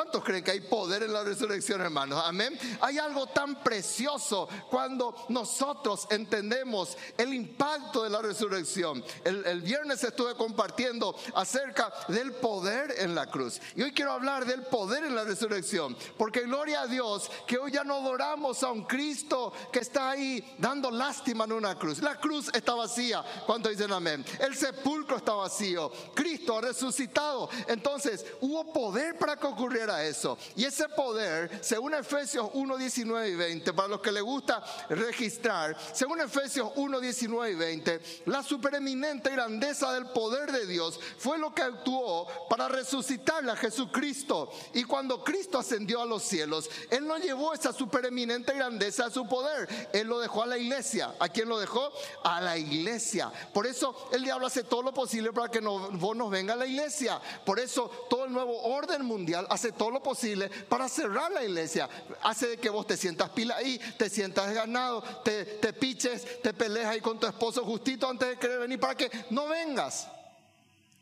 ¿Cuántos creen que hay poder en la resurrección, hermanos? Amén. Hay algo tan precioso cuando nosotros entendemos el impacto de la resurrección. El, viernes estuve compartiendo acerca del poder en la cruz. Y hoy quiero hablar del poder en la resurrección. Porque gloria a Dios que hoy ya no adoramos a un Cristo que está ahí dando lástima en una cruz. La cruz está vacía. cuando dicen amén? El sepulcro está vacío. Cristo ha resucitado. Entonces hubo poder para que ocurriera eso. Y ese poder, según Efesios 1, 19 y 20, para los que les gusta registrar, según Efesios 1, 19 y 20, la supereminente grandeza del poder de Dios fue lo que actuó para resucitarle a Jesucristo. Y cuando Cristo ascendió a los cielos, Él no llevó esa supereminente grandeza a su poder, Él lo dejó a la iglesia. ¿A quién lo dejó? A la iglesia. Por eso el diablo hace todo lo posible para que vos nos venga a la iglesia. Por eso todo el nuevo orden mundial hace todo lo posible para cerrar la iglesia. Hace de que vos te sientas pila ahí, te sientas ganado, te, te piches, te peleas ahí con tu esposo justito antes de querer venir para que no vengas.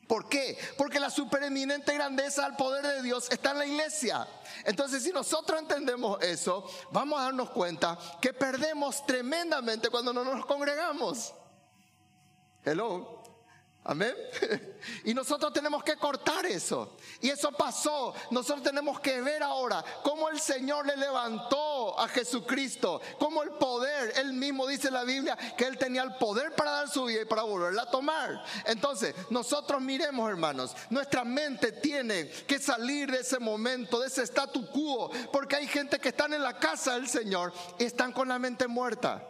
¿Por qué? Porque la supereminente grandeza al poder de Dios está en la iglesia. Entonces, si nosotros entendemos eso, vamos a darnos cuenta que perdemos tremendamente cuando no nos congregamos. Hello. Amén. Y nosotros tenemos que cortar eso. Y eso pasó. Nosotros tenemos que ver ahora cómo el Señor le levantó a Jesucristo. Cómo el poder, él mismo dice la Biblia que él tenía el poder para dar su vida y para volverla a tomar. Entonces, nosotros miremos, hermanos, nuestra mente tiene que salir de ese momento, de ese statu quo. Porque hay gente que están en la casa del Señor y están con la mente muerta.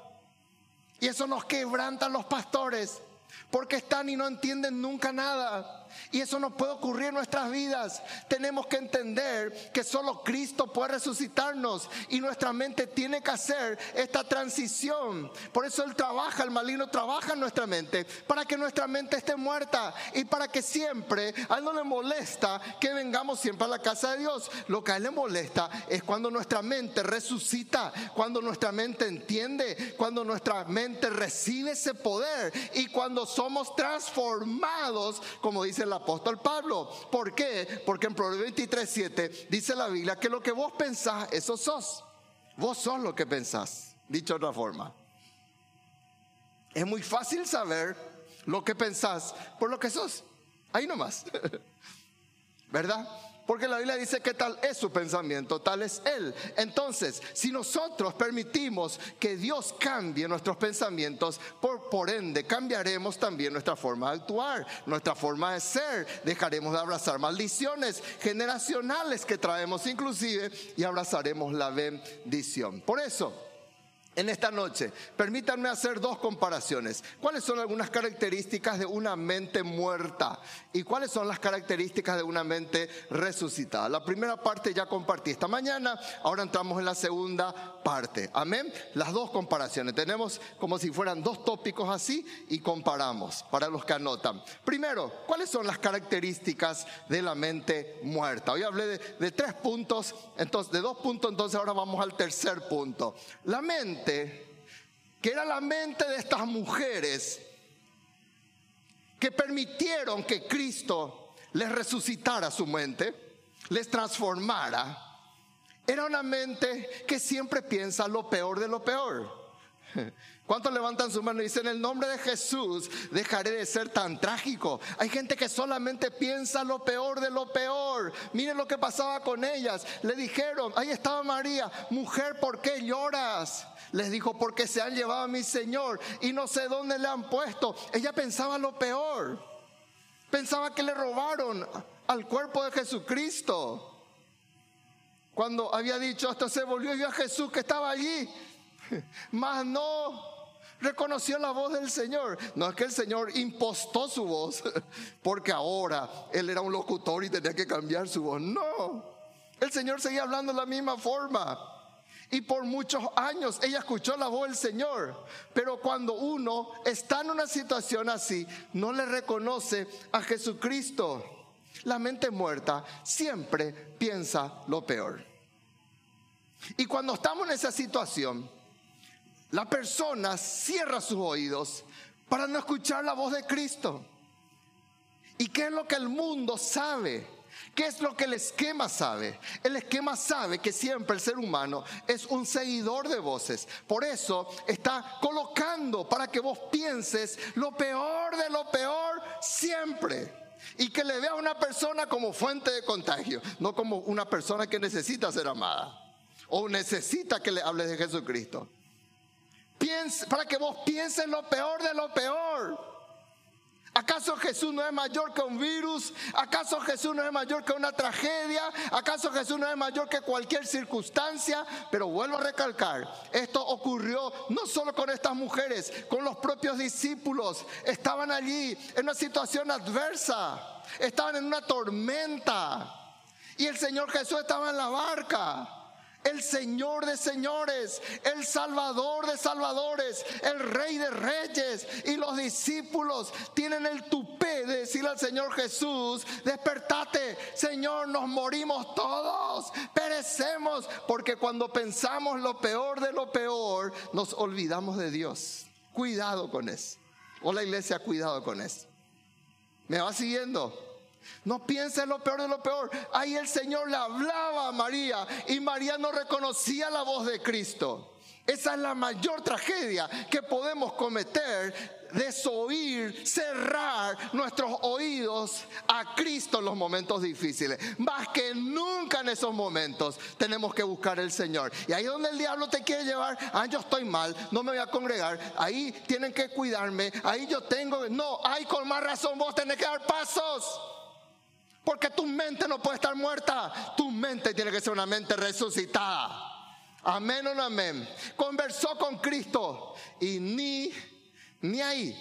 Y eso nos quebranta los pastores. Porque están y no entienden nunca nada. Y eso no puede ocurrir en nuestras vidas. Tenemos que entender que solo Cristo puede resucitarnos y nuestra mente tiene que hacer esta transición. Por eso Él trabaja, el maligno trabaja en nuestra mente para que nuestra mente esté muerta y para que siempre a Él no le molesta que vengamos siempre a la casa de Dios. Lo que a Él le molesta es cuando nuestra mente resucita, cuando nuestra mente entiende, cuando nuestra mente recibe ese poder y cuando somos transformados, como dice el apóstol Pablo. ¿Por qué? Porque en Proverbios 23, 7 dice la Biblia que lo que vos pensás, eso sos. Vos sos lo que pensás, dicho de otra forma. Es muy fácil saber lo que pensás por lo que sos. Ahí nomás. ¿Verdad? Porque la Biblia dice que tal es su pensamiento, tal es Él. Entonces, si nosotros permitimos que Dios cambie nuestros pensamientos, por, por ende cambiaremos también nuestra forma de actuar, nuestra forma de ser. Dejaremos de abrazar maldiciones generacionales que traemos inclusive y abrazaremos la bendición. Por eso, en esta noche, permítanme hacer dos comparaciones. ¿Cuáles son algunas características de una mente muerta y cuáles son las características de una mente resucitada? La primera parte ya compartí esta mañana, ahora entramos en la segunda parte. Amén. Las dos comparaciones. Tenemos como si fueran dos tópicos así y comparamos para los que anotan. Primero, ¿cuáles son las características de la mente muerta? Hoy hablé de, tres puntos, entonces de dos puntos, entonces ahora vamos al tercer punto. La mente que era la mente de estas mujeres que permitieron que Cristo les resucitara su mente, les transformara, era una mente que siempre piensa lo peor de lo peor. ¿Cuántos levantan su mano y dicen, en el nombre de Jesús dejaré de ser tan trágico? Hay gente que solamente piensa lo peor de lo peor. Miren lo que pasaba con ellas. Le dijeron, ahí estaba María, mujer, ¿por qué lloras? Les dijo, porque se han llevado a mi Señor y no sé dónde le han puesto. Ella pensaba lo peor. Pensaba que le robaron al cuerpo de Jesucristo. Cuando había dicho, hasta se volvió y vio a Jesús que estaba allí. Mas no reconoció la voz del Señor. No es que el Señor impostó su voz, porque ahora Él era un locutor y tenía que cambiar su voz. No, el Señor seguía hablando de la misma forma. Y por muchos años ella escuchó la voz del Señor. Pero cuando uno está en una situación así, no le reconoce a Jesucristo. La mente muerta siempre piensa lo peor. Y cuando estamos en esa situación, la persona cierra sus oídos para no escuchar la voz de Cristo. ¿Y qué es lo que el mundo sabe? ¿Qué es lo que el esquema sabe? El esquema sabe que siempre el ser humano es un seguidor de voces. Por eso está colocando para que vos pienses lo peor de lo peor siempre. Y que le vea a una persona como fuente de contagio, no como una persona que necesita ser amada o necesita que le hables de Jesucristo. Para que vos pienses lo peor de lo peor. ¿Acaso Jesús no es mayor que un virus? ¿Acaso Jesús no es mayor que una tragedia? ¿Acaso Jesús no es mayor que cualquier circunstancia? Pero vuelvo a recalcar, esto ocurrió no solo con estas mujeres, con los propios discípulos. Estaban allí en una situación adversa, estaban en una tormenta. Y el Señor Jesús estaba en la barca el Señor de señores, el Salvador de salvadores, el Rey de reyes. Y los discípulos tienen el tupé de decirle al Señor Jesús, despertate, Señor, nos morimos todos, perecemos, porque cuando pensamos lo peor de lo peor, nos olvidamos de Dios. Cuidado con eso. O la iglesia, cuidado con eso. ¿Me va siguiendo? No piense lo peor de lo peor. Ahí el Señor le hablaba a María y María no reconocía la voz de Cristo. Esa es la mayor tragedia que podemos cometer, desoír, cerrar nuestros oídos a Cristo en los momentos difíciles. Más que nunca en esos momentos tenemos que buscar el Señor. Y ahí donde el diablo te quiere llevar, ah, yo estoy mal, no me voy a congregar, ahí tienen que cuidarme, ahí yo tengo, no, hay con más razón vos tenés que dar pasos. Porque tu mente no puede estar muerta. Tu mente tiene que ser una mente resucitada. Amén o no amén. Conversó con Cristo y ni, ni ahí.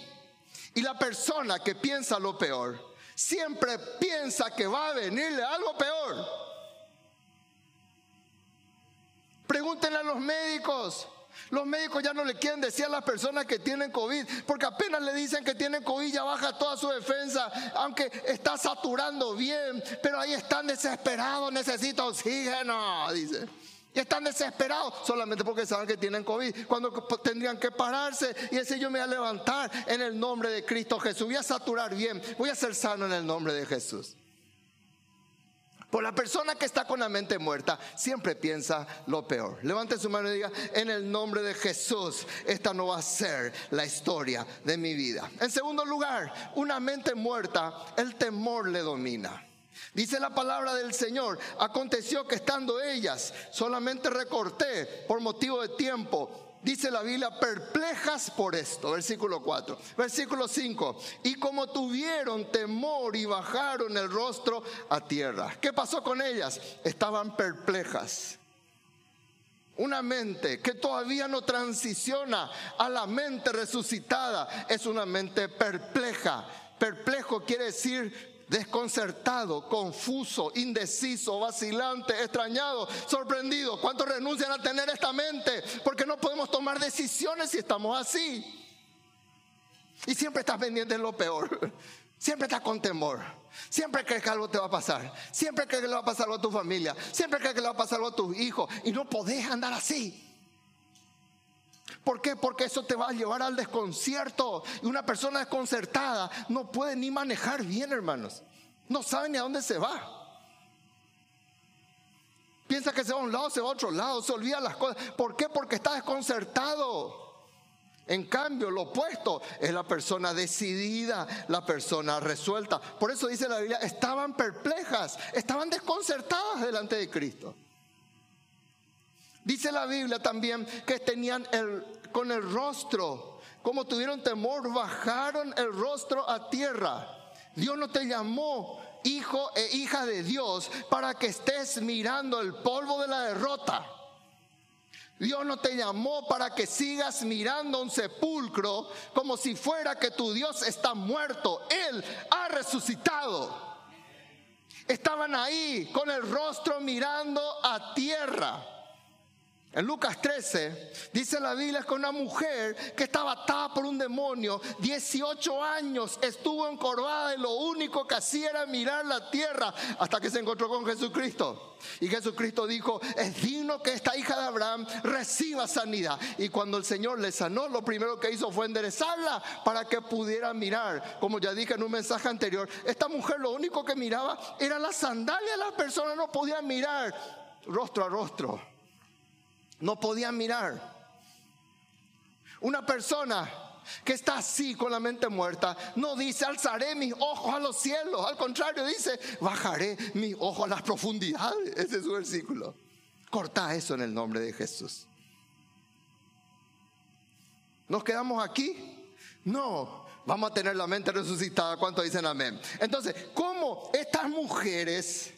Y la persona que piensa lo peor, siempre piensa que va a venirle algo peor. Pregúntenle a los médicos. Los médicos ya no le quieren decir a las personas que tienen COVID, porque apenas le dicen que tienen COVID ya baja toda su defensa, aunque está saturando bien, pero ahí están desesperados, necesita oxígeno, dice. Y están desesperados solamente porque saben que tienen COVID. Cuando tendrían que pararse y decir yo me voy a levantar en el nombre de Cristo Jesús. Voy a saturar bien. Voy a ser sano en el nombre de Jesús. Por la persona que está con la mente muerta siempre piensa lo peor. Levante su mano y diga, en el nombre de Jesús, esta no va a ser la historia de mi vida. En segundo lugar, una mente muerta, el temor le domina. Dice la palabra del Señor, aconteció que estando ellas, solamente recorté por motivo de tiempo dice la Biblia, perplejas por esto, versículo 4. Versículo 5, y como tuvieron temor y bajaron el rostro a tierra. ¿Qué pasó con ellas? Estaban perplejas. Una mente que todavía no transiciona a la mente resucitada es una mente perpleja. Perplejo quiere decir desconcertado, confuso, indeciso, vacilante, extrañado, sorprendido. ¿Cuántos renuncian a tener esta mente? Porque no podemos tomar decisiones si estamos así. Y siempre estás pendiente de lo peor. Siempre estás con temor. Siempre crees que algo te va a pasar. Siempre crees que le va a pasar algo a tu familia. Siempre crees que le va a pasar algo a tus hijos. Y no podés andar así. ¿Por qué? Porque eso te va a llevar al desconcierto. Y una persona desconcertada no puede ni manejar bien, hermanos. No sabe ni a dónde se va. Piensa que se va a un lado, se va a otro lado, se olvida las cosas. ¿Por qué? Porque está desconcertado. En cambio, lo opuesto es la persona decidida, la persona resuelta. Por eso dice la Biblia, estaban perplejas, estaban desconcertadas delante de Cristo. Dice la Biblia también que tenían el, con el rostro, como tuvieron temor, bajaron el rostro a tierra. Dios no te llamó hijo e hija de Dios para que estés mirando el polvo de la derrota. Dios no te llamó para que sigas mirando un sepulcro como si fuera que tu Dios está muerto. Él ha resucitado. Estaban ahí con el rostro mirando a tierra. En Lucas 13 dice la Biblia que una mujer que estaba atada por un demonio, 18 años estuvo encorvada y lo único que hacía era mirar la tierra hasta que se encontró con Jesucristo. Y Jesucristo dijo, es digno que esta hija de Abraham reciba sanidad. Y cuando el Señor le sanó, lo primero que hizo fue enderezarla para que pudiera mirar. Como ya dije en un mensaje anterior, esta mujer lo único que miraba era la sandalia, las personas no podían mirar rostro a rostro. No podían mirar. Una persona que está así con la mente muerta no dice alzaré mis ojos a los cielos. Al contrario, dice bajaré mis ojos a las profundidades. Ese es su versículo. Corta eso en el nombre de Jesús. ¿Nos quedamos aquí? No, vamos a tener la mente resucitada. ¿Cuánto dicen amén? Entonces, ¿cómo estas mujeres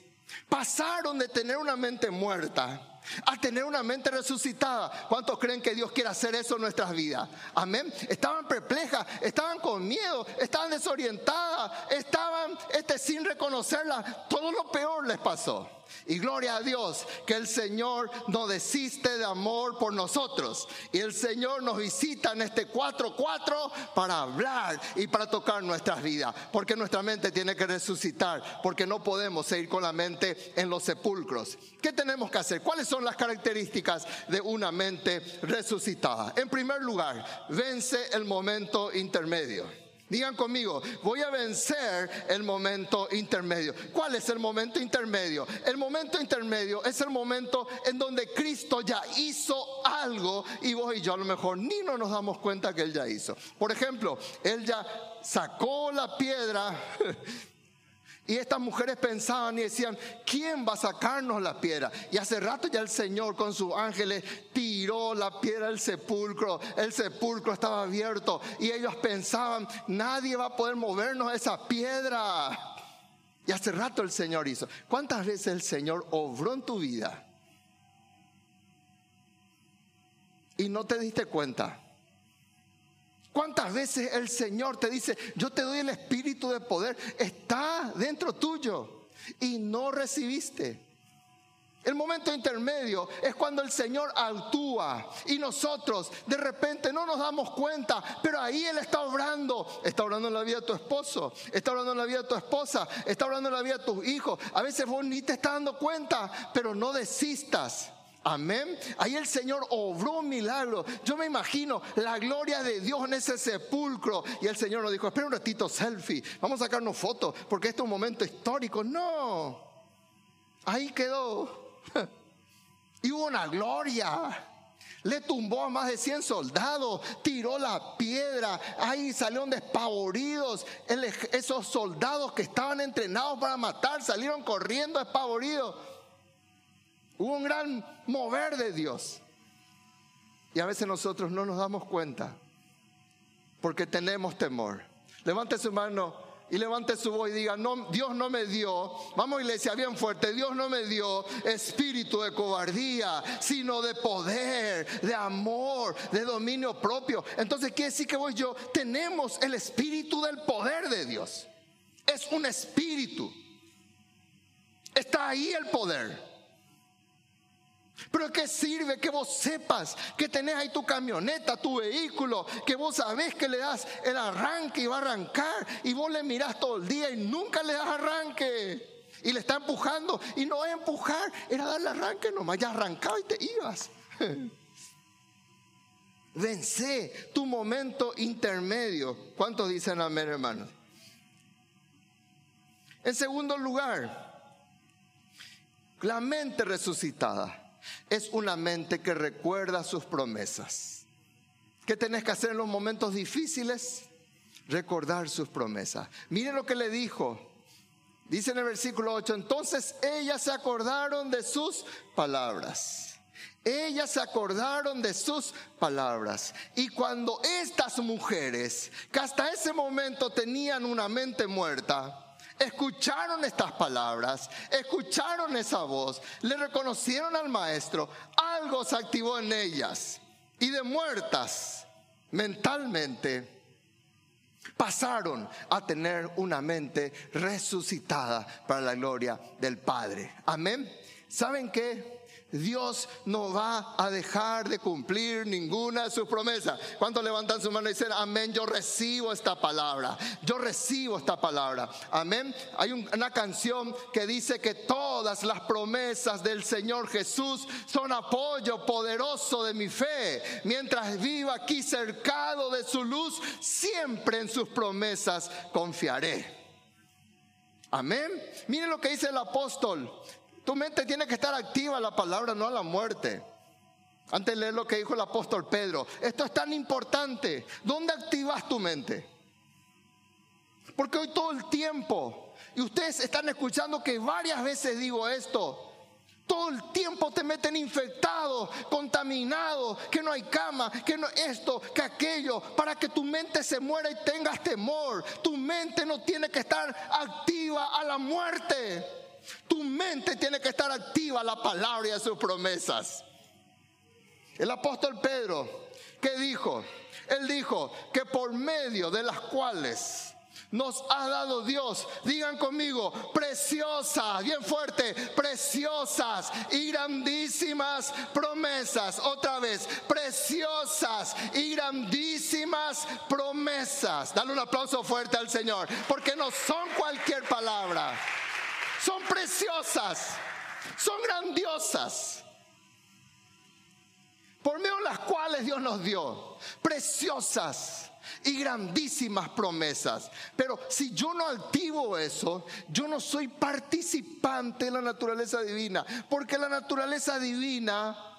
pasaron de tener una mente muerta? a tener una mente resucitada. ¿Cuántos creen que Dios quiere hacer eso en nuestras vidas? Amén. Estaban perplejas, estaban con miedo, estaban desorientadas, estaban este, sin reconocerla. Todo lo peor les pasó. Y gloria a Dios que el Señor no desiste de amor por nosotros. Y el Señor nos visita en este 4-4 para hablar y para tocar nuestras vidas. Porque nuestra mente tiene que resucitar. Porque no podemos seguir con la mente en los sepulcros. ¿Qué tenemos que hacer? ¿Cuáles son las características de una mente resucitada? En primer lugar, vence el momento intermedio. Digan conmigo, voy a vencer el momento intermedio. ¿Cuál es el momento intermedio? El momento intermedio es el momento en donde Cristo ya hizo algo y vos y yo a lo mejor ni nos damos cuenta que Él ya hizo. Por ejemplo, Él ya sacó la piedra y estas mujeres pensaban y decían, ¿quién va a sacarnos la piedra? Y hace rato ya el Señor con sus ángeles tiró la piedra del sepulcro. El sepulcro estaba abierto y ellos pensaban, nadie va a poder movernos esa piedra. Y hace rato el Señor hizo. ¿Cuántas veces el Señor obró en tu vida? Y no te diste cuenta. ¿Cuántas veces el Señor te dice, yo te doy el espíritu de poder, está dentro tuyo y no recibiste? El momento intermedio es cuando el Señor actúa y nosotros de repente no nos damos cuenta, pero ahí Él está obrando. Está obrando en la vida de tu esposo, está obrando en la vida de tu esposa, está obrando en la vida de tus hijos. A veces vos ni te estás dando cuenta, pero no desistas. Amén. Ahí el Señor obró un milagro. Yo me imagino la gloria de Dios en ese sepulcro. Y el Señor nos dijo, espera un ratito, selfie. Vamos a sacarnos fotos porque este es un momento histórico. No. Ahí quedó. Y hubo una gloria. Le tumbó a más de 100 soldados, tiró la piedra, ahí salieron despavoridos. Esos soldados que estaban entrenados para matar salieron corriendo despavoridos. Hubo un gran mover de Dios. Y a veces nosotros no nos damos cuenta porque tenemos temor. Levante su mano y levante su voz y diga, no, Dios no me dio, vamos iglesia bien fuerte, Dios no me dio espíritu de cobardía, sino de poder, de amor, de dominio propio. Entonces quiere decir que vos y yo tenemos el espíritu del poder de Dios. Es un espíritu. Está ahí el poder. Pero ¿qué sirve que vos sepas que tenés ahí tu camioneta, tu vehículo, que vos sabés que le das el arranque y va a arrancar y vos le mirás todo el día y nunca le das arranque? Y le está empujando y no es empujar, era darle arranque nomás, ya arrancaba y te ibas. Vence tu momento intermedio. ¿Cuántos dicen amén, hermanos? En segundo lugar, la mente resucitada es una mente que recuerda sus promesas. ¿Qué tenés que hacer en los momentos difíciles? Recordar sus promesas. Miren lo que le dijo. Dice en el versículo 8, entonces ellas se acordaron de sus palabras. Ellas se acordaron de sus palabras. Y cuando estas mujeres, que hasta ese momento tenían una mente muerta, escucharon estas palabras, escucharon esa voz, le reconocieron al maestro, algo se activó en ellas y de muertas mentalmente pasaron a tener una mente resucitada para la gloria del Padre. Amén. ¿saben qué? Dios no va a dejar de cumplir ninguna de sus promesas. ¿Cuántos levantan su mano y dicen, amén, yo recibo esta palabra? Yo recibo esta palabra. Amén. Hay una canción que dice que todas las promesas del Señor Jesús son apoyo poderoso de mi fe. Mientras viva aquí cercado de su luz, siempre en sus promesas confiaré. Amén. Miren lo que dice el apóstol. Tu mente tiene que estar activa a la palabra, no a la muerte. Antes de leer lo que dijo el apóstol Pedro, esto es tan importante. ¿Dónde activas tu mente? Porque hoy todo el tiempo, y ustedes están escuchando que varias veces digo esto, todo el tiempo te meten infectado, contaminado, que no hay cama, que no esto, que aquello, para que tu mente se muera y tengas temor. Tu mente no tiene que estar activa a la muerte. Tu mente tiene que estar activa a la palabra y a sus promesas. El apóstol Pedro, ¿qué dijo? Él dijo que por medio de las cuales nos ha dado Dios, digan conmigo, preciosas, bien fuerte, preciosas y grandísimas promesas. Otra vez, preciosas y grandísimas promesas. Dale un aplauso fuerte al Señor, porque no son cualquier palabra son preciosas, son grandiosas, por medio de las cuales Dios nos dio preciosas y grandísimas promesas. Pero si yo no activo eso, yo no soy participante de la naturaleza divina, porque la naturaleza divina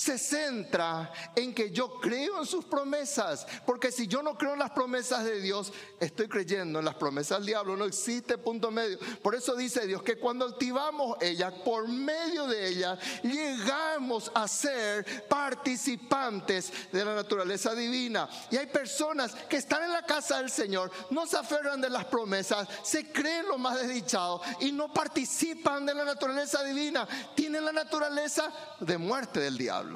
se centra en que yo creo en sus promesas. Porque si yo no creo en las promesas de Dios, estoy creyendo en las promesas del diablo. No existe punto medio. Por eso dice Dios que cuando activamos ella, por medio de ella, llegamos a ser participantes de la naturaleza divina. Y hay personas que están en la casa del Señor, no se aferran de las promesas, se creen lo más desdichado y no participan de la naturaleza divina. Tienen la naturaleza de muerte del diablo.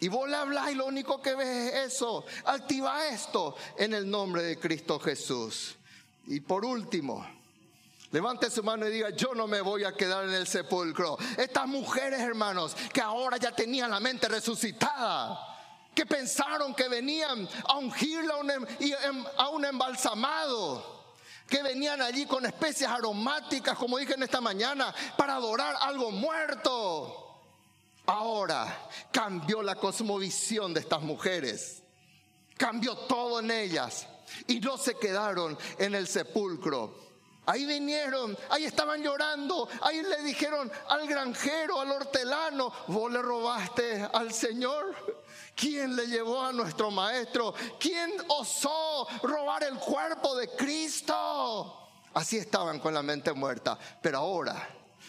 Y vos le hablas y lo único que ves es eso. Activa esto en el nombre de Cristo Jesús. Y por último, levante su mano y diga, yo no me voy a quedar en el sepulcro. Estas mujeres, hermanos, que ahora ya tenían la mente resucitada, que pensaron que venían a ungirla a un em, embalsamado que venían allí con especies aromáticas, como dije en esta mañana, para adorar algo muerto. Ahora cambió la cosmovisión de estas mujeres. Cambió todo en ellas. Y no se quedaron en el sepulcro. Ahí vinieron, ahí estaban llorando, ahí le dijeron al granjero, al hortelano, vos le robaste al Señor. ¿Quién le llevó a nuestro maestro? ¿Quién osó robar el cuerpo de Cristo? Así estaban con la mente muerta. Pero ahora,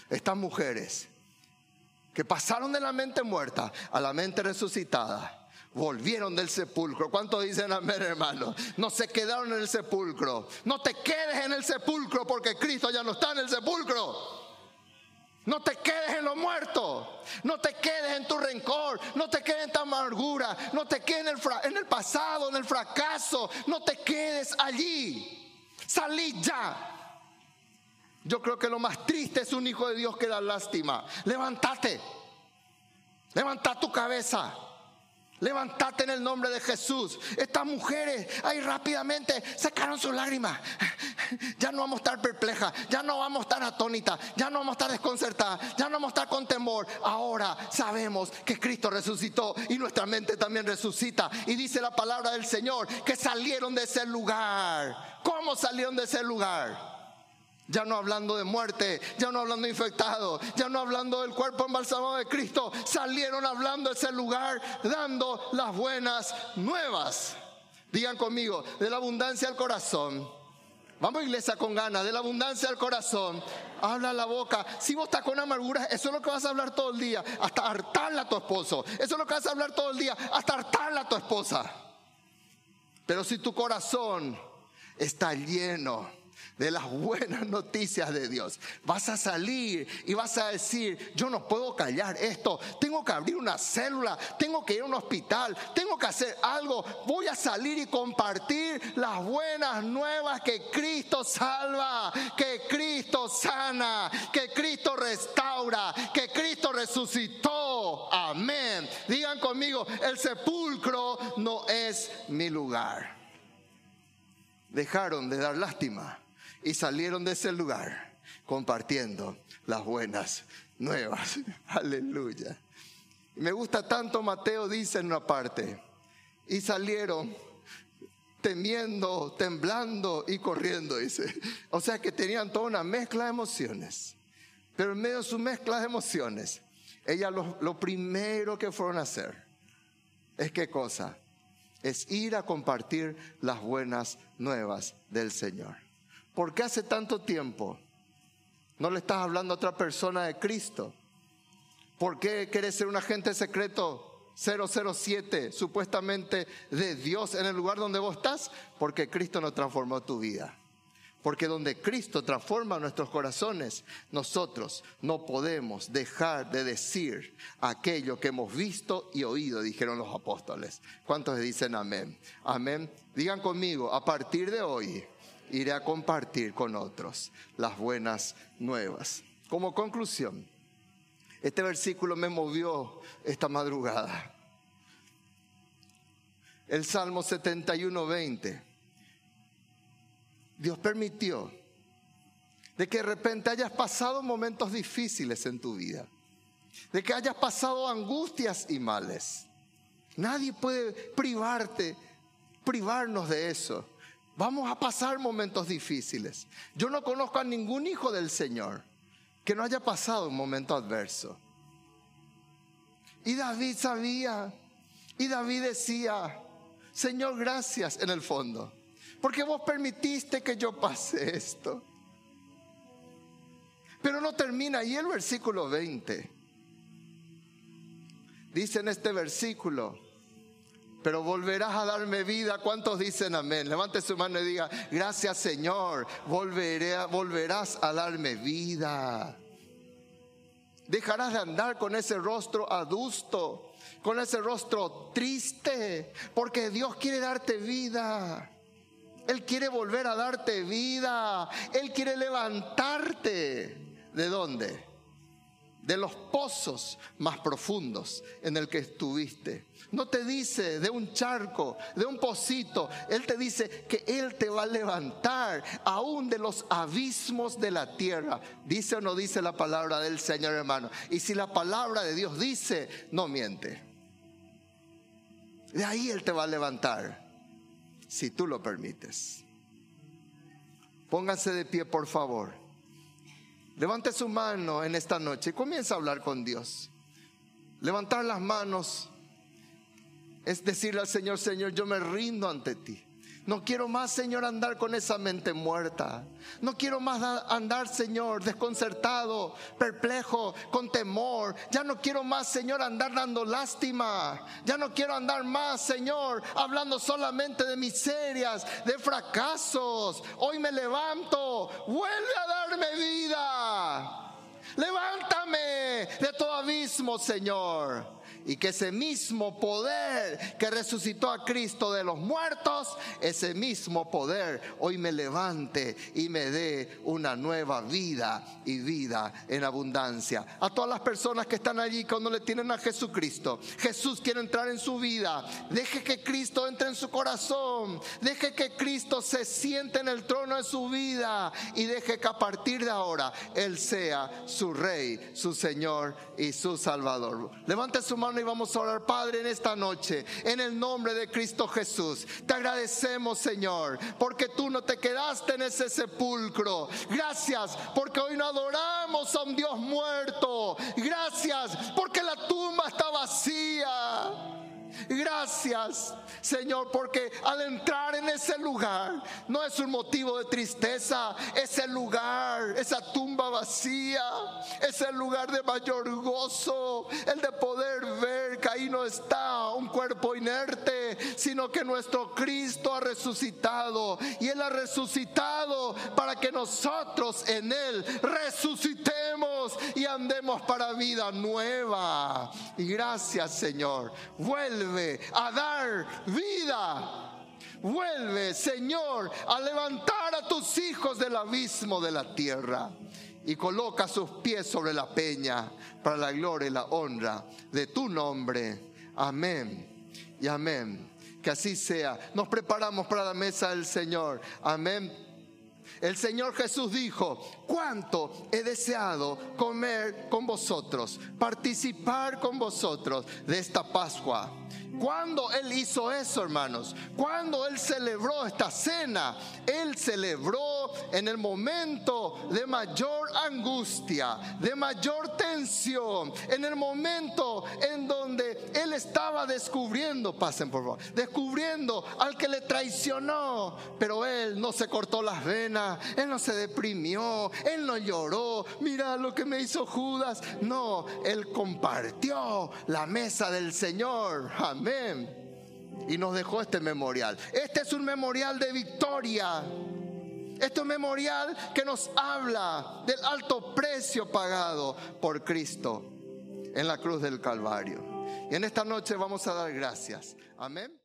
estas mujeres que pasaron de la mente muerta a la mente resucitada, volvieron del sepulcro. ¿Cuánto dicen amén, hermano? No se quedaron en el sepulcro. No te quedes en el sepulcro porque Cristo ya no está en el sepulcro. No te quedes en lo muerto. No te quedes en tu rencor. No te quedes en tu amargura. No te quedes en el, en el pasado, en el fracaso. No te quedes allí. Salí ya. Yo creo que lo más triste es un hijo de Dios que da lástima. Levántate. Levanta tu cabeza. Levántate en el nombre de Jesús. Estas mujeres ahí rápidamente sacaron sus lágrimas. Ya no vamos a estar perplejas, ya no vamos a estar atónitas, ya no vamos a estar desconcertadas, ya no vamos a estar con temor. Ahora sabemos que Cristo resucitó y nuestra mente también resucita. Y dice la palabra del Señor que salieron de ese lugar. ¿Cómo salieron de ese lugar? Ya no hablando de muerte, ya no hablando de infectado, ya no hablando del cuerpo embalsamado de Cristo, salieron hablando de ese lugar, dando las buenas nuevas. Digan conmigo, de la abundancia del corazón. Vamos iglesia con ganas, de la abundancia del corazón. Habla la boca. Si vos estás con amargura, eso es lo que vas a hablar todo el día, hasta hartarla a tu esposo. Eso es lo que vas a hablar todo el día, hasta hartarla a tu esposa. Pero si tu corazón está lleno de las buenas noticias de Dios. Vas a salir y vas a decir, yo no puedo callar esto, tengo que abrir una célula, tengo que ir a un hospital, tengo que hacer algo, voy a salir y compartir las buenas nuevas que Cristo salva, que Cristo sana, que Cristo restaura, que Cristo resucitó. Amén. Digan conmigo, el sepulcro no es mi lugar. Dejaron de dar lástima y salieron de ese lugar compartiendo las buenas nuevas. Aleluya. Me gusta tanto, Mateo dice en una parte, y salieron temiendo, temblando y corriendo, dice. O sea que tenían toda una mezcla de emociones. Pero en medio de su mezcla de emociones, ella lo, lo primero que fueron a hacer es qué cosa? Es ir a compartir las buenas nuevas del Señor. ¿Por qué hace tanto tiempo no le estás hablando a otra persona de Cristo? ¿Por qué quieres ser un agente secreto 007 supuestamente de Dios en el lugar donde vos estás? Porque Cristo no transformó tu vida. Porque donde Cristo transforma nuestros corazones, nosotros no podemos dejar de decir aquello que hemos visto y oído, dijeron los apóstoles. ¿Cuántos dicen amén? Amén. Digan conmigo, a partir de hoy, iré a compartir con otros las buenas nuevas. Como conclusión, este versículo me movió esta madrugada. El Salmo 71, 20. Dios permitió de que de repente hayas pasado momentos difíciles en tu vida, de que hayas pasado angustias y males. Nadie puede privarte, privarnos de eso. Vamos a pasar momentos difíciles. Yo no conozco a ningún hijo del Señor que no haya pasado un momento adverso. Y David sabía, y David decía, Señor, gracias en el fondo, porque vos permitiste que yo pase esto. Pero no termina ahí el versículo 20. Dice en este versículo, pero volverás a darme vida. ¿Cuántos dicen amén? Levante su mano y diga, gracias Señor, volveré, volverás a darme vida. Dejarás de andar con ese rostro adusto, con ese rostro triste, porque Dios quiere darte vida. Él quiere volver a darte vida. Él quiere levantarte. ¿De dónde? De los pozos más profundos en el que estuviste. No te dice de un charco, de un pocito. Él te dice que Él te va a levantar aún de los abismos de la tierra. Dice o no dice la palabra del Señor hermano. Y si la palabra de Dios dice, no miente. De ahí Él te va a levantar, si tú lo permites. Pónganse de pie, por favor. Levante su mano en esta noche y comienza a hablar con Dios. Levantar las manos es decirle al Señor, Señor, yo me rindo ante ti. No quiero más, Señor, andar con esa mente muerta. No quiero más andar, Señor, desconcertado, perplejo, con temor. Ya no quiero más, Señor, andar dando lástima. Ya no quiero andar más, Señor, hablando solamente de miserias, de fracasos. Hoy me levanto. Vuelve a darme vida. Levántame de todo abismo, Señor y que ese mismo poder que resucitó a Cristo de los muertos, ese mismo poder hoy me levante y me dé una nueva vida y vida en abundancia. A todas las personas que están allí cuando le tienen a Jesucristo, Jesús quiere entrar en su vida. Deje que Cristo entre en su corazón. Deje que Cristo se siente en el trono de su vida y deje que a partir de ahora Él sea su Rey, su Señor y su Salvador. Levante su mano y vamos a orar, Padre, en esta noche, en el nombre de Cristo Jesús. Te agradecemos, Señor, porque tú no te quedaste en ese sepulcro. Gracias porque hoy no adoramos a un Dios muerto. Gracias porque la tumba está vacía. Gracias, Señor, porque al entrar en ese lugar no es un motivo de tristeza, ese lugar, esa tumba vacía, es el lugar de mayor gozo, el de poder ver caer ahí no está un cuerpo inerte, sino que nuestro Cristo ha resucitado y Él ha resucitado para que nosotros en Él resucitemos y andemos para vida nueva. Y gracias Señor, vuelve a dar vida. Vuelve, Señor, a levantar a tus hijos del abismo de la tierra y coloca sus pies sobre la peña para la gloria y la honra de tu nombre. Amén y amén. Que así sea. Nos preparamos para la mesa del Señor. Amén. El Señor Jesús dijo, cuánto he deseado comer con vosotros, participar con vosotros de esta Pascua cuando Él hizo eso, hermanos? Cuando Él celebró esta cena, Él celebró en el momento de mayor angustia, de mayor tensión, en el momento en donde Él estaba descubriendo, pasen por favor, descubriendo al que le traicionó, pero Él no se cortó las venas, Él no se deprimió, Él no lloró, mira lo que me hizo Judas, no, Él compartió la mesa del Señor, amén y nos dejó este memorial. Este es un memorial de victoria. Este es un memorial que nos habla del alto precio pagado por Cristo en la cruz del Calvario. Y en esta noche vamos a dar gracias. Amén.